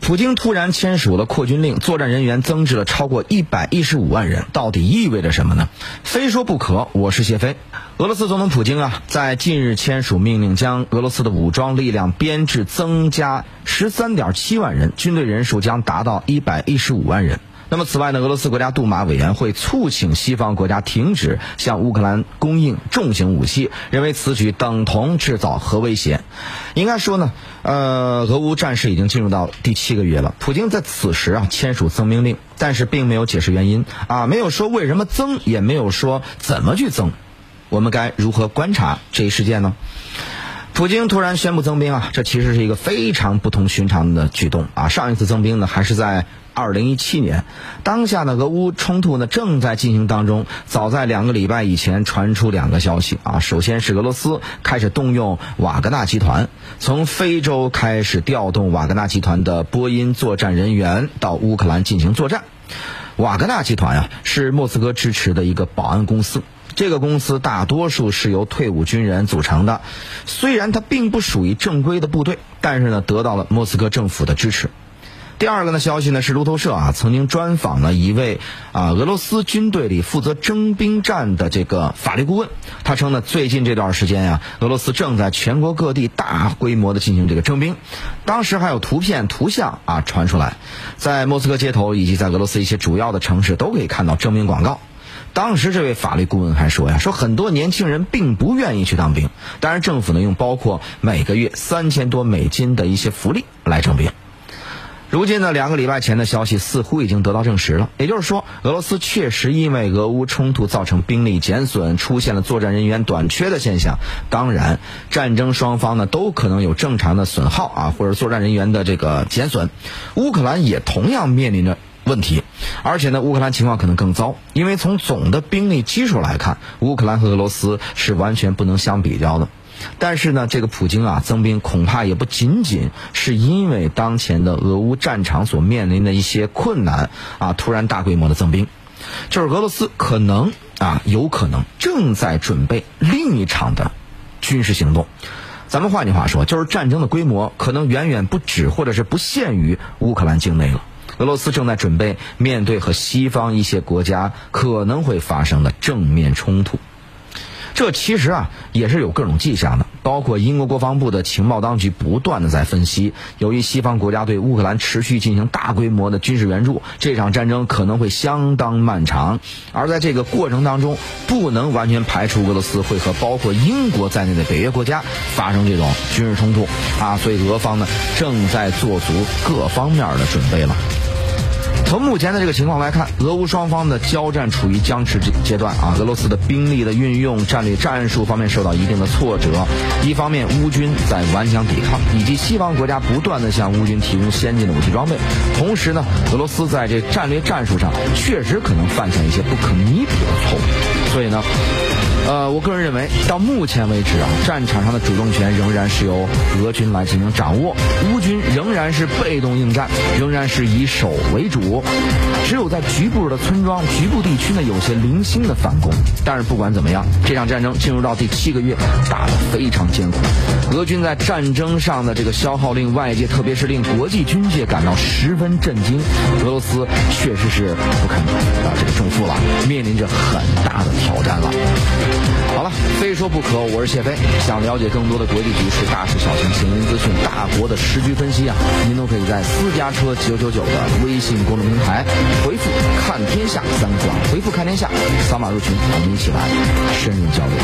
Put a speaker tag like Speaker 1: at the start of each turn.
Speaker 1: 普京突然签署了扩军令，作战人员增至了超过一百一十五万人，到底意味着什么呢？非说不可。我是谢飞。俄罗斯总统普京啊，在近日签署命令，将俄罗斯的武装力量编制增加十三点七万人，军队人数将达到一百一十五万人。那么，此外呢，俄罗斯国家杜马委员会促请西方国家停止向乌克兰供应重型武器，认为此举等同制造核威胁。应该说呢，呃，俄乌战事已经进入到第七个月了。普京在此时啊签署增兵令，但是并没有解释原因啊，没有说为什么增，也没有说怎么去增。我们该如何观察这一事件呢？普京突然宣布增兵啊，这其实是一个非常不同寻常的举动啊。上一次增兵呢，还是在。二零一七年，当下的俄乌冲突呢正在进行当中。早在两个礼拜以前，传出两个消息啊。首先是俄罗斯开始动用瓦格纳集团，从非洲开始调动瓦格纳集团的波音作战人员到乌克兰进行作战。瓦格纳集团啊，是莫斯科支持的一个保安公司。这个公司大多数是由退伍军人组成的，虽然它并不属于正规的部队，但是呢，得到了莫斯科政府的支持。第二个呢消息呢是路透社啊曾经专访了一位啊俄罗斯军队里负责征兵站的这个法律顾问，他称呢最近这段时间呀，俄罗斯正在全国各地大规模的进行这个征兵，当时还有图片图像啊传出来，在莫斯科街头以及在俄罗斯一些主要的城市都可以看到征兵广告。当时这位法律顾问还说呀，说很多年轻人并不愿意去当兵，当然政府呢用包括每个月三千多美金的一些福利来征兵。如今呢，两个礼拜前的消息似乎已经得到证实了。也就是说，俄罗斯确实因为俄乌冲突造成兵力减损，出现了作战人员短缺的现象。当然，战争双方呢都可能有正常的损耗啊，或者作战人员的这个减损。乌克兰也同样面临着问题，而且呢，乌克兰情况可能更糟，因为从总的兵力基数来看，乌克兰和俄罗斯是完全不能相比较的。但是呢，这个普京啊增兵恐怕也不仅仅是因为当前的俄乌战场所面临的一些困难啊，突然大规模的增兵，就是俄罗斯可能啊有可能正在准备另一场的军事行动。咱们换句话说，就是战争的规模可能远远不止或者是不限于乌克兰境内了。俄罗斯正在准备面对和西方一些国家可能会发生的正面冲突。这其实啊也是有各种迹象的，包括英国国防部的情报当局不断的在分析，由于西方国家对乌克兰持续进行大规模的军事援助，这场战争可能会相当漫长，而在这个过程当中，不能完全排除俄罗斯会和包括英国在内的北约国家发生这种军事冲突。啊，所以俄方呢正在做足各方面的准备了。从目前的这个情况来看，俄乌双方的交战处于僵持阶段啊。俄罗斯的兵力的运用、战略战术方面受到一定的挫折。一方面，乌军在顽强抵抗，以及西方国家不断的向乌军提供先进的武器装备。同时呢，俄罗斯在这战略战术上确实可能犯下一些不可弥补的错误。所以呢。呃，我个人认为，到目前为止啊，战场上的主动权仍然是由俄军来进行掌握，乌军仍然是被动应战，仍然是以守为主。只有在局部的村庄、局部地区呢，有些零星的反攻。但是不管怎么样，这场战争进入到第七个月，打得非常艰苦。俄军在战争上的这个消耗令外界，特别是令国际军界感到十分震惊。俄罗斯确实是不堪啊这个重负了，面临着很大的挑战了。好了，非说不可，我是谢飞。想了解更多的国际局势、大事小情、新闻资讯、大国的时局分析啊，您都可以在私家车九九九的微信公众平台回复“看天下”三个字，回复“看天下”，扫码入群，我们一起来深入交流。